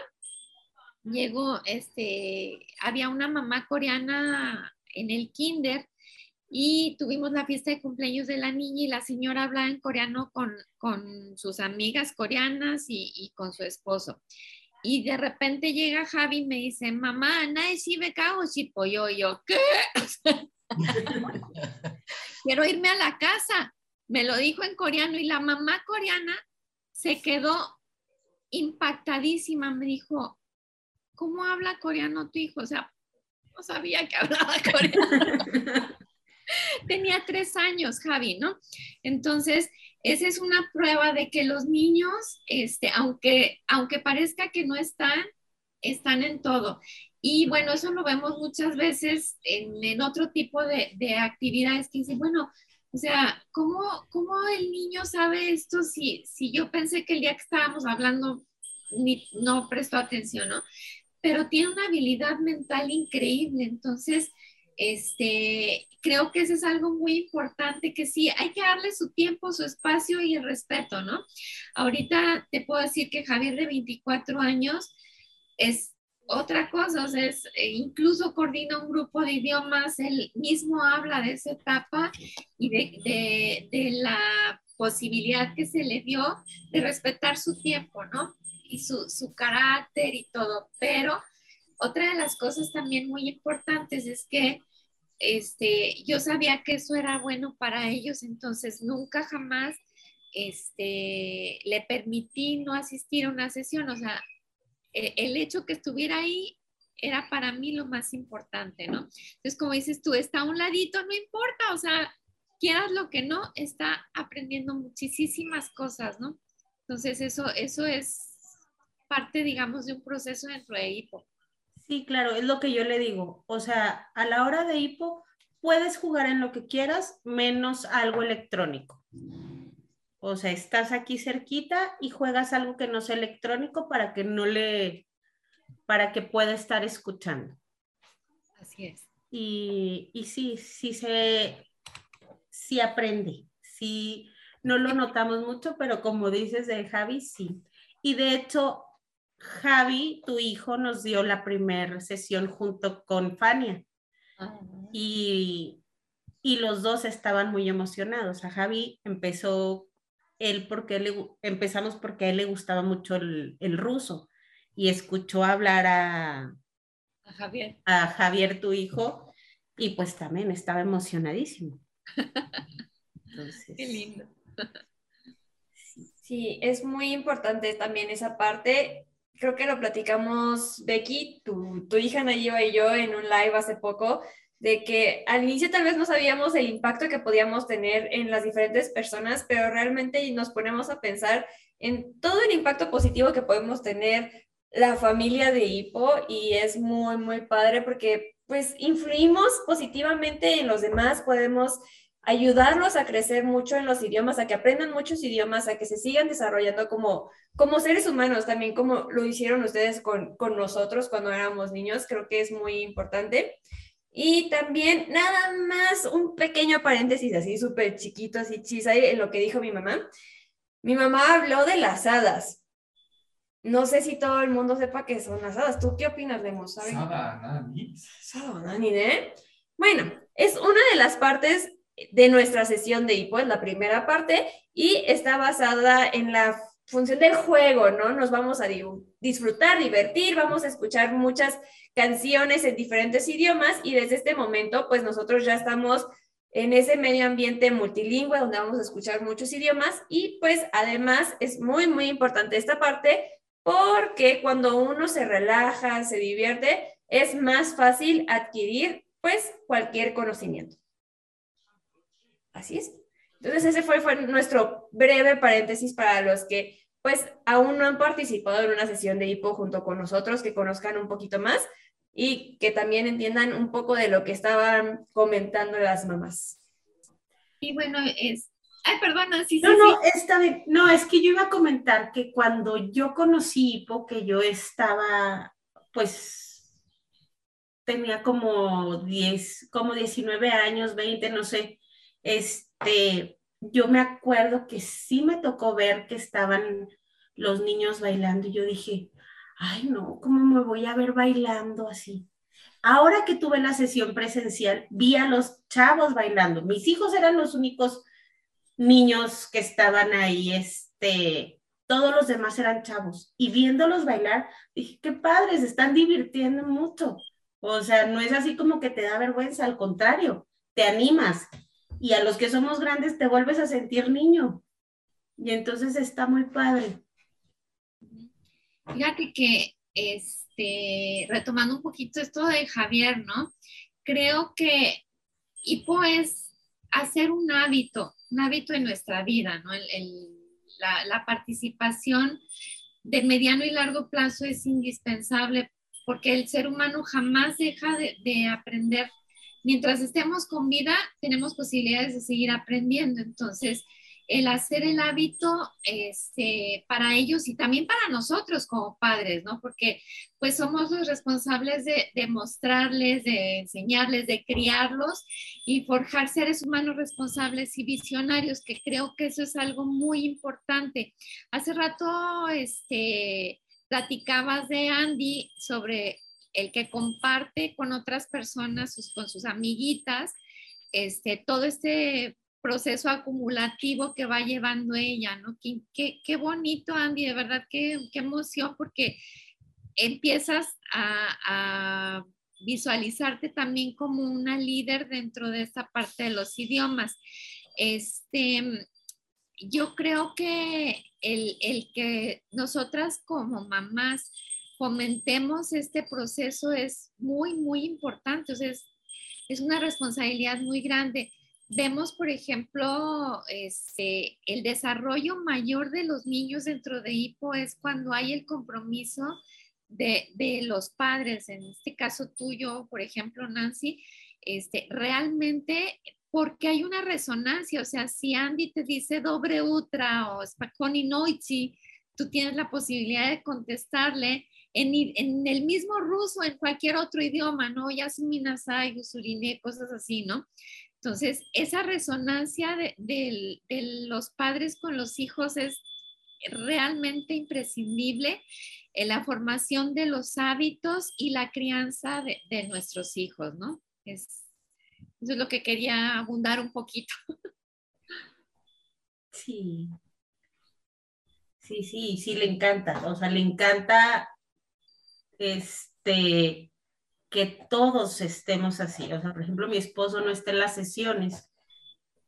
llegó, este, había una mamá coreana en el kinder y tuvimos la fiesta de cumpleaños de la niña y la señora hablaba en coreano con, sus amigas coreanas y, con su esposo. Y de repente llega Javi y me dice, mamá, nadie si me cago si pollo. Y yo, ¿qué? Quiero irme a la casa me lo dijo en coreano y la mamá coreana se quedó impactadísima. Me dijo, ¿cómo habla coreano tu hijo? O sea, no sabía que hablaba coreano. Tenía tres años, Javi, ¿no? Entonces, esa es una prueba de que los niños, este, aunque, aunque parezca que no están, están en todo. Y bueno, eso lo vemos muchas veces en, otro tipo de, de, actividades que dicen, bueno, o sea, ¿cómo, ¿cómo, el niño sabe esto si, si yo pensé que el día que estábamos hablando ni, no prestó atención, ¿no? Pero tiene una habilidad mental increíble, entonces, este, creo que eso es algo muy importante, que sí, hay que darle su tiempo, su espacio y el respeto, ¿no? Ahorita te puedo decir que Javier de 24 años es otra cosa, o sea, es, eh, incluso coordina un grupo de idiomas, él mismo habla de esa etapa y de, de, la posibilidad que se le dio de respetar su tiempo, ¿no? Y su, su carácter y todo. Pero otra de las cosas también muy importantes es que este, yo sabía que eso era bueno para ellos, entonces nunca jamás este, le permití no asistir a una sesión, o sea, eh, el hecho que estuviera ahí era para mí lo más importante, ¿no? Entonces, como dices tú, está a un ladito, no importa, o sea, quieras lo que no, está aprendiendo muchísimas cosas, ¿no? Entonces, eso, eso es parte, digamos, de un proceso dentro de HIPO. Sí, claro, es lo que yo le digo. O sea, a la hora de HIPO puedes jugar en lo que quieras, menos algo electrónico. O sea, estás aquí cerquita y juegas algo que no sea electrónico para que no le, para que pueda estar escuchando. Así es. Y, y sí, sí se, sí aprende, sí, no lo notamos mucho, pero como dices de Javi, sí. Y de hecho, Javi, tu hijo, nos dio la primera sesión junto con Fania. Ah, y, y los dos estaban muy emocionados. A Javi empezó él porque le, empezamos porque a él le gustaba mucho el, el ruso y escuchó hablar a, A Javier. a Javier, tu hijo, y pues también estaba emocionadísimo. Entonces, Qué lindo. Sí, es muy importante también esa parte. Creo que lo platicamos, Becky, tu, tu hija Nayiba y yo en un live hace poco, de que al inicio tal vez no sabíamos el impacto que podíamos tener en las diferentes personas, pero realmente nos ponemos a pensar en todo el impacto positivo que podemos tener la familia de Hipo y es muy, muy padre porque pues influimos positivamente en los demás, podemos ayudarlos a crecer mucho en los idiomas, a que aprendan muchos idiomas, a que se sigan desarrollando como, como seres humanos, también como lo hicieron ustedes con, con nosotros cuando éramos niños, creo que es muy importante. Y también, nada más, un pequeño paréntesis así, súper chiquito, así chisa, en lo que dijo mi mamá. Mi mamá habló de las hadas. No sé si todo el mundo sepa qué son las hadas. ¿Tú qué opinas? ¿Sabes? Sada, Nani. Sada, ni de- Bueno, es una de las partes de nuestra sesión de hipo, es la primera parte, y está basada en la función del juego, ¿no? Nos vamos a di- disfrutar, divertir, vamos a escuchar muchas canciones en diferentes idiomas y desde este momento, pues nosotros ya estamos en ese medio ambiente multilingüe donde vamos a escuchar muchos idiomas y pues además es muy, muy importante esta parte porque cuando uno se relaja, se divierte, es más fácil adquirir pues cualquier conocimiento. Así es. Entonces ese fue, fue nuestro breve paréntesis para los que pues aún no han participado en una sesión de hipo junto con nosotros, que conozcan un poquito más y que también entiendan un poco de lo que estaban comentando las mamás. Y bueno, es. Ay, perdona, sí, sí, No, no, sí. está bien. No, es que yo iba a comentar que cuando yo conocí Hipo, que yo estaba, pues, tenía como 10, como 19 años, 20, no sé, este, yo me acuerdo que sí me tocó ver que estaban los niños bailando y yo dije, ay, no, ¿cómo me voy a ver bailando así? Ahora que tuve la sesión presencial, vi a los chavos bailando. Mis hijos eran los únicos niños que estaban ahí, este, todos los demás eran chavos. Y viéndolos bailar, dije, qué padres, están divirtiendo mucho. O sea, no es así como que te da vergüenza, al contrario, te animas. Y a los que somos grandes te vuelves a sentir niño. Y entonces está muy padre. Fíjate que, este, retomando un poquito esto de Javier, ¿no? Creo que hipo es hacer un hábito, un hábito en nuestra vida, ¿no? El- la, participación de mediano y largo plazo es indispensable porque el ser humano jamás deja de, de aprender. Mientras estemos con vida, tenemos posibilidades de seguir aprendiendo. Entonces, el hacer el hábito este, para ellos y también para nosotros como padres, ¿no? Porque pues somos los responsables de, de mostrarles, de enseñarles, de criarlos y forjar seres humanos responsables y visionarios, que creo que eso es algo muy importante. Hace rato, este, platicabas de Andy sobre el que comparte con otras personas, sus, con sus amiguitas, este, todo este proceso acumulativo que va llevando ella, ¿no? Qué, qué, qué bonito, Andy, de verdad, qué, qué emoción, porque empiezas a, a, visualizarte también como una líder dentro de esta parte de los idiomas. Este, yo creo que el, el que nosotras como mamás fomentemos este proceso es muy, muy importante, o sea, es, es una responsabilidad muy grande. Vemos, por ejemplo, este, el desarrollo mayor de los niños dentro de HIPO es cuando hay el compromiso de, de, los padres, en este caso tuyo, por ejemplo, Nancy, este, realmente porque hay una resonancia, o sea, si Andy te dice dobre utra o spaconi noichi, tú tienes la posibilidad de contestarle en, en, el mismo ruso, en cualquier otro idioma, ¿no? Yasuminasai, usurine, cosas así, ¿no? Entonces, esa resonancia de, de, de, los padres con los hijos es, realmente imprescindible en la formación de los hábitos y la crianza de, de nuestros hijos, ¿no? Es, eso es lo que quería abundar un poquito. Sí. Sí, sí, sí, le encanta. O sea, le encanta este que todos estemos así. O sea, por ejemplo, mi esposo no está en las sesiones.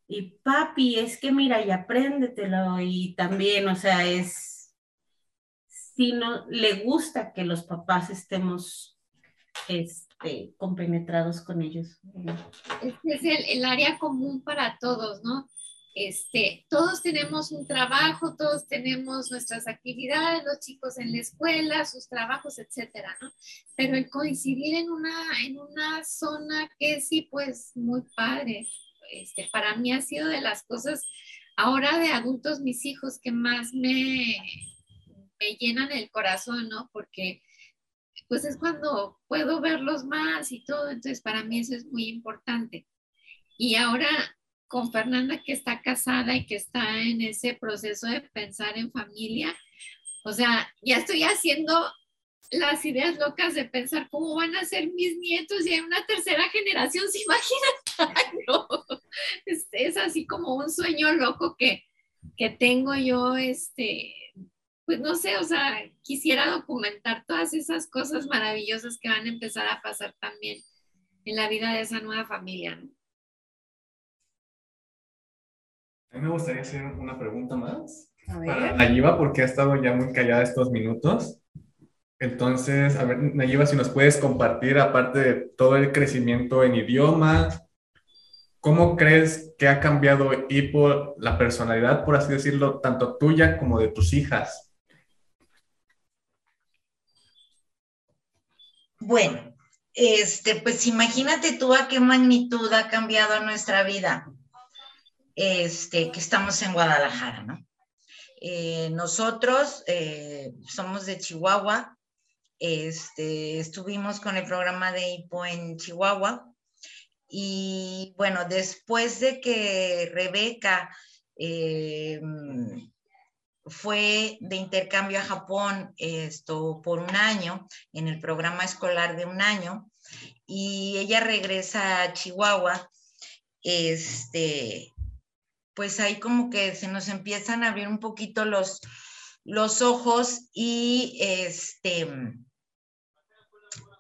Y papi, es que mira, y apréndetelo. Y también, o sea, es, si no, le gusta que los papás estemos este, compenetrados con ellos. Este es el, el área común para todos, ¿no? Este, todos tenemos un trabajo, todos tenemos nuestras actividades, los chicos en la escuela, sus trabajos, etcétera, ¿no? Pero el coincidir en una, en una zona que sí, pues muy padre. Este, para mí ha sido de las cosas, ahora de adultos, mis hijos que más me, me llenan el corazón, ¿no? Porque pues es cuando puedo verlos más y todo, entonces para mí eso es muy importante. Y ahora con Fernanda que está casada y que está en ese proceso de pensar en familia. O sea, ya estoy haciendo las ideas locas de pensar cómo van a ser mis nietos y en una tercera generación, ¿se imaginan? no, es, es, así como un sueño loco que, que tengo yo, este, pues no sé, o sea, quisiera documentar todas esas cosas maravillosas que van a empezar a pasar también en la vida de esa nueva familia, ¿no? A mí me gustaría hacer una pregunta más para Nayiba, porque ha estado ya muy callada estos minutos. Entonces, a ver, Nayiba, si nos puedes compartir, aparte de todo el crecimiento en idioma, ¿cómo crees que ha cambiado Hipo la personalidad, por así decirlo, tanto tuya como de tus hijas? Bueno, este, pues imagínate tú a qué magnitud ha cambiado nuestra vida este, que estamos en Guadalajara, ¿no? Eh, nosotros eh, somos de Chihuahua, este, estuvimos con el programa de HIPO en Chihuahua y bueno, después de que Rebeca eh, fue de intercambio a Japón esto por un año en el programa escolar de un año y ella regresa a Chihuahua este pues ahí como que se nos empiezan a abrir un poquito los, los ojos y este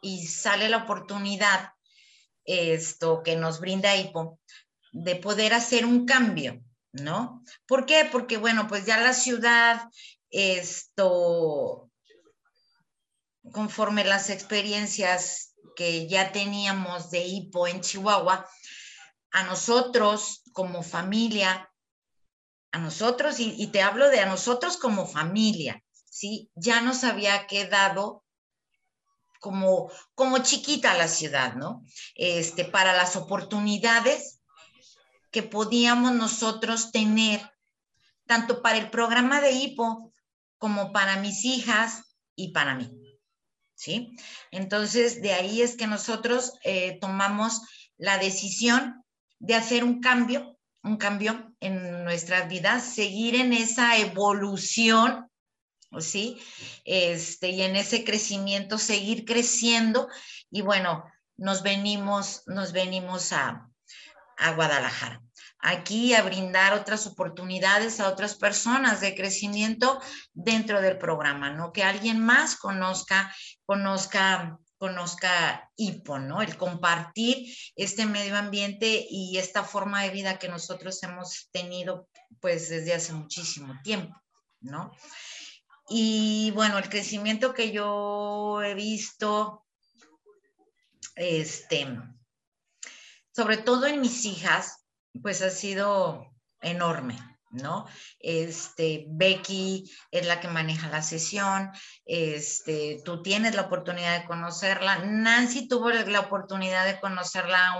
y sale la oportunidad esto que nos brinda HIPO de poder hacer un cambio, ¿no? ¿Por qué? Porque bueno, pues ya la ciudad esto conforme las experiencias que ya teníamos de HIPO en Chihuahua, a nosotros como familia, a nosotros, y, te hablo de a nosotros como familia, ¿sí? Ya nos había quedado como, como chiquita la ciudad, ¿no? Este, para las oportunidades que podíamos nosotros tener, tanto para el programa de HIPO como para mis hijas y para mí, ¿sí? Entonces, de ahí es que nosotros eh, tomamos la decisión de hacer un cambio, un cambio en nuestras vidas, seguir en esa evolución, ¿sí? Este, y en ese crecimiento, seguir creciendo. Y bueno, nos venimos, nos venimos a, a Guadalajara aquí a brindar otras oportunidades a otras personas de crecimiento dentro del programa, ¿no? Que alguien más conozca, conozca conozca HIPO, ¿no? El compartir este medio ambiente y esta forma de vida que nosotros hemos tenido pues desde hace muchísimo tiempo, ¿no? Y bueno, el crecimiento que yo he visto, este, sobre todo en mis hijas, pues ha sido enorme, ¿no? Este, Becky es la que maneja la sesión, este, tú tienes la oportunidad de conocerla. Nancy tuvo la oportunidad de conocerla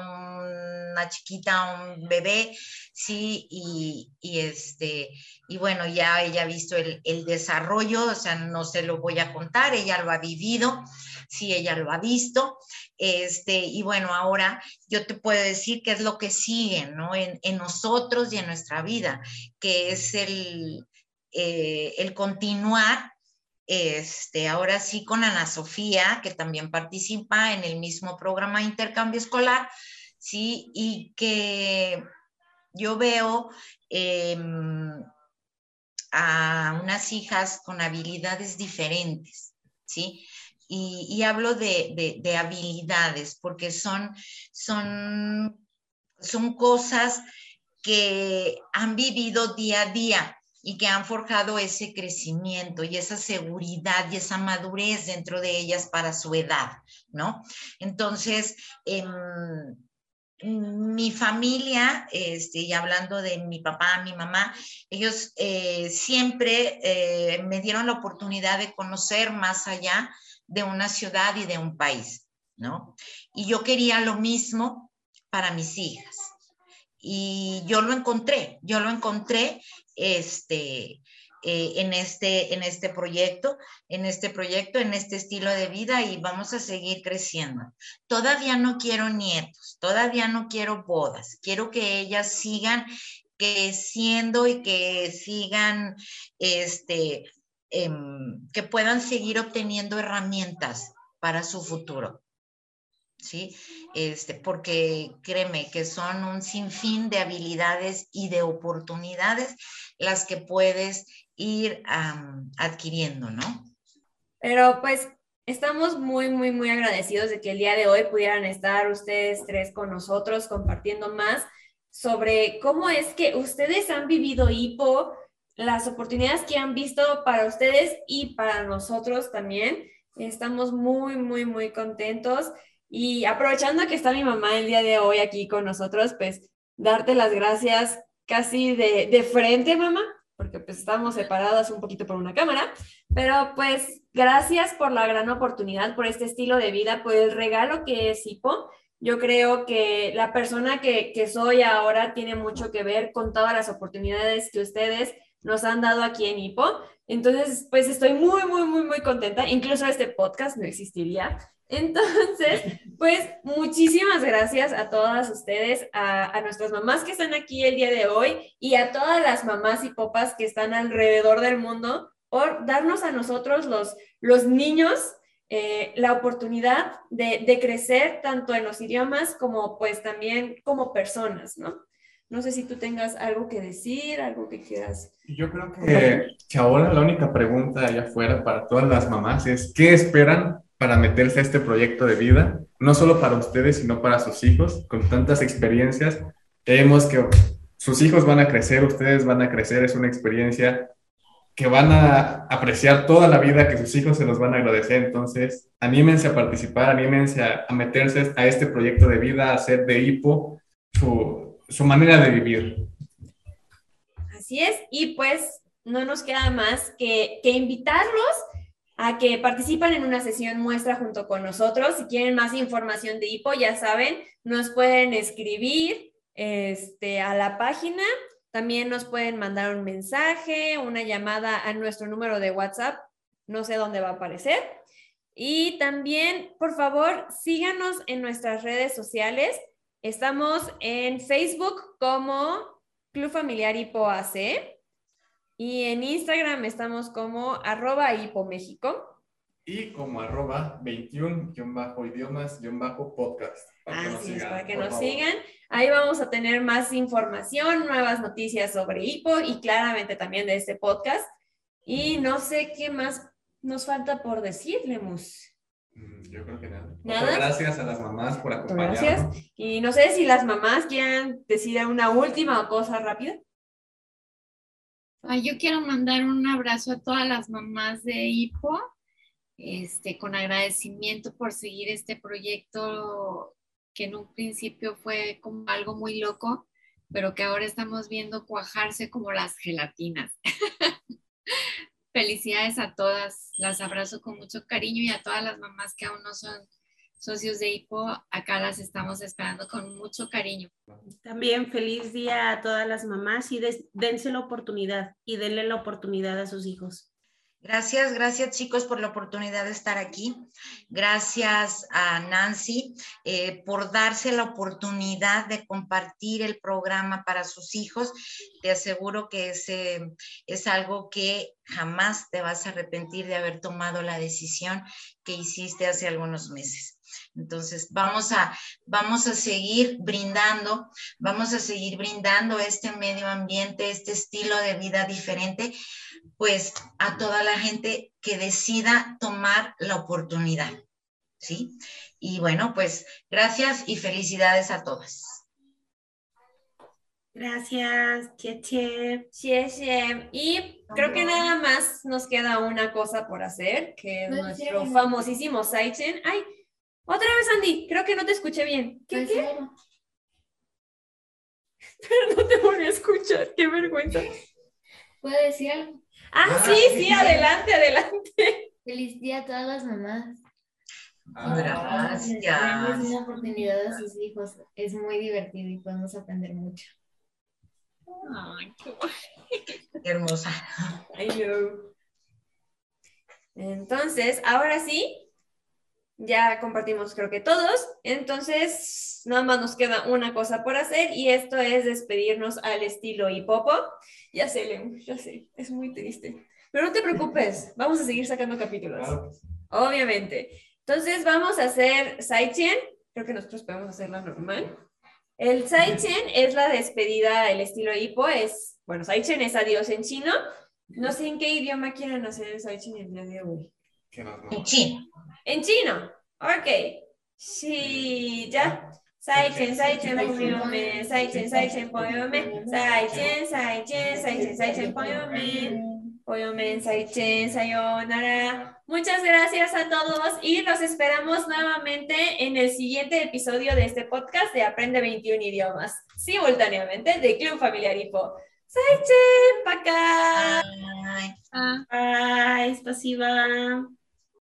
una chiquita, un bebé, sí, y, este, y bueno, ya ella ha visto el, desarrollo, o sea, no se lo voy a contar, ella lo ha vivido, sí, ella lo ha visto, este, y bueno, ahora yo te puedo decir qué es lo que sigue, ¿no? En, nosotros y en nuestra vida, que es el, eh, el continuar, este, ahora sí con Ana Sofía, que también participa en el mismo programa intercambio escolar, ¿sí? Y que yo veo em, a unas hijas con habilidades diferentes, ¿sí? Y, hablo de, de, habilidades porque son, son, son cosas que han vivido día a día y que han forjado ese crecimiento y esa seguridad y esa madurez dentro de ellas para su edad, ¿no? Entonces, em, mi familia, este, y hablando de mi papá, mi mamá, ellos eh, siempre eh, me dieron la oportunidad de conocer más allá de una ciudad y de un país, ¿no? Y yo quería lo mismo para mis hijas. Y yo lo encontré, yo lo encontré este, eh, en, este, en este proyecto, en este proyecto, en este estilo de vida y vamos a seguir creciendo. Todavía no quiero nietos, todavía no quiero bodas, quiero que ellas sigan creciendo y que sigan, este, em, que puedan seguir obteniendo herramientas para su futuro. ¿sí? Este, porque créeme que son un sinfín de habilidades y de oportunidades las que puedes ir adquiriendo, ¿no? Pero pues estamos muy, muy, muy agradecidos de que el día de hoy pudieran estar ustedes tres con nosotros compartiendo más sobre cómo es que ustedes han vivido hipo, las oportunidades que han visto para ustedes y para nosotros también. Estamos muy, muy, muy contentos. Y aprovechando que está mi mamá el día de hoy aquí con nosotros, pues darte las gracias casi de, de frente, mamá, porque pues estamos separadas un poquito por una cámara, pero pues gracias por la gran oportunidad, por este estilo de vida, por el regalo que es Hipo. Yo creo que la persona que, que soy ahora tiene mucho que ver con todas las oportunidades que ustedes nos han dado aquí en Hipo. Entonces, pues estoy muy, muy, muy, muy contenta. Incluso este podcast no existiría entonces, pues muchísimas gracias a todas ustedes, a, nuestras mamás que están aquí el día de hoy y a todas las mamás y popas que están alrededor del mundo por darnos a nosotros los, los niños eh, la oportunidad de, de, crecer tanto en los idiomas como pues también como personas, ¿no? No sé si tú tengas algo que decir, algo que quieras. Yo creo que, que ahora la única pregunta allá afuera para todas las mamás es, ¿qué esperan para meterse a este proyecto de vida, no solo para ustedes, sino para sus hijos, con tantas experiencias. Vemos que sus hijos van a crecer, ustedes van a crecer, es una experiencia que van a apreciar toda la vida, que sus hijos se los van a agradecer. Entonces, anímense a participar, anímense a, meterse a este proyecto de vida, a hacer de hipo su, su manera de vivir. Así es, y pues no nos queda más que, que invitarlos a que participan en una sesión muestra junto con nosotros. Si quieren más información de HIPO, ya saben, nos pueden escribir este, a la página. También nos pueden mandar un mensaje, una llamada a nuestro número de WhatsApp. No sé dónde va a aparecer. Y también, por favor, síganos en nuestras redes sociales. Estamos en Facebook como Club Familiar Hipo AC. Y en Instagram estamos como arroba hipoméxico. Y como arroba 21-idiomas-podcast. Así es, para que nos sigan. Ahí vamos a tener más información, nuevas noticias sobre hipo y claramente también de este podcast. Y no sé qué más nos falta por decirle, Mus. Mm, yo creo que nada. ¿Nada? gracias a las mamás por acompañarnos. Gracias. Y no sé si las mamás quieran decir una última cosa rápida yo quiero mandar un abrazo a todas las mamás de HIPO, este, con agradecimiento por seguir este proyecto que en un principio fue como algo muy loco, pero que ahora estamos viendo cuajarse como las gelatinas. Felicidades a todas, las abrazo con mucho cariño y a todas las mamás que aún no son socios de HIPO, acá las estamos esperando con mucho cariño. También feliz día a todas las mamás y dense la oportunidad y denle la oportunidad a sus hijos. Gracias, gracias chicos por la oportunidad de estar aquí. Gracias a Nancy eh, por darse la oportunidad de compartir el programa para sus hijos. Te aseguro que ese es algo que jamás te vas a arrepentir de haber tomado la decisión que hiciste hace algunos meses. Entonces, vamos a, vamos a seguir brindando, vamos a seguir brindando este medio ambiente, este estilo de vida diferente, pues a toda la gente que decida tomar la oportunidad. ¿Sí? Y bueno, pues gracias y felicidades a todas. Gracias, Cheche. Cheche. Y creo que nada más nos queda una cosa por hacer, que es nuestro famosísimo Saichen. Ay, otra vez, Andy, creo que no te escuché bien. ¿Qué? qué? Pero no te volví a escuchar, qué vergüenza. ¿Puedo decir algo? Ah, Ah, sí, sí, adelante, adelante. Feliz día a todas las mamás. Gracias. Denles una oportunidad a sus hijos. Es muy divertido y podemos aprender mucho. Ay, qué bueno. Qué hermosa. I know. Entonces, ahora sí, ya compartimos creo que todos. Entonces, nada más nos queda una cosa por hacer y esto es despedirnos al estilo hipopo. Ya sé, Leo, ya sé, es muy triste. Pero no te preocupes, vamos a seguir sacando capítulos. Claro. Obviamente. Entonces vamos a hacer Saichen. Creo que nosotros podemos hacerla normal. El Saichen es la despedida, el estilo hipo es, bueno, Saichen es adiós en chino. No sé en qué idioma quieren hacer el Saichen el día de hoy. En chino. En chino. Ok. Sí, ya. Saichen, Saichen, Poyome, Saichen, Saichen, Poyome, Saichen, Saichen, Saichen, Saichen. Poyomen, Saichen, Sayonara. Muchas gracias a todos y los esperamos nuevamente en el siguiente episodio de este podcast de Aprende 21 idiomas, simultáneamente de Club Familiar Hipo. Saichen, Paca. Ay. Ah. Bye, spasiba.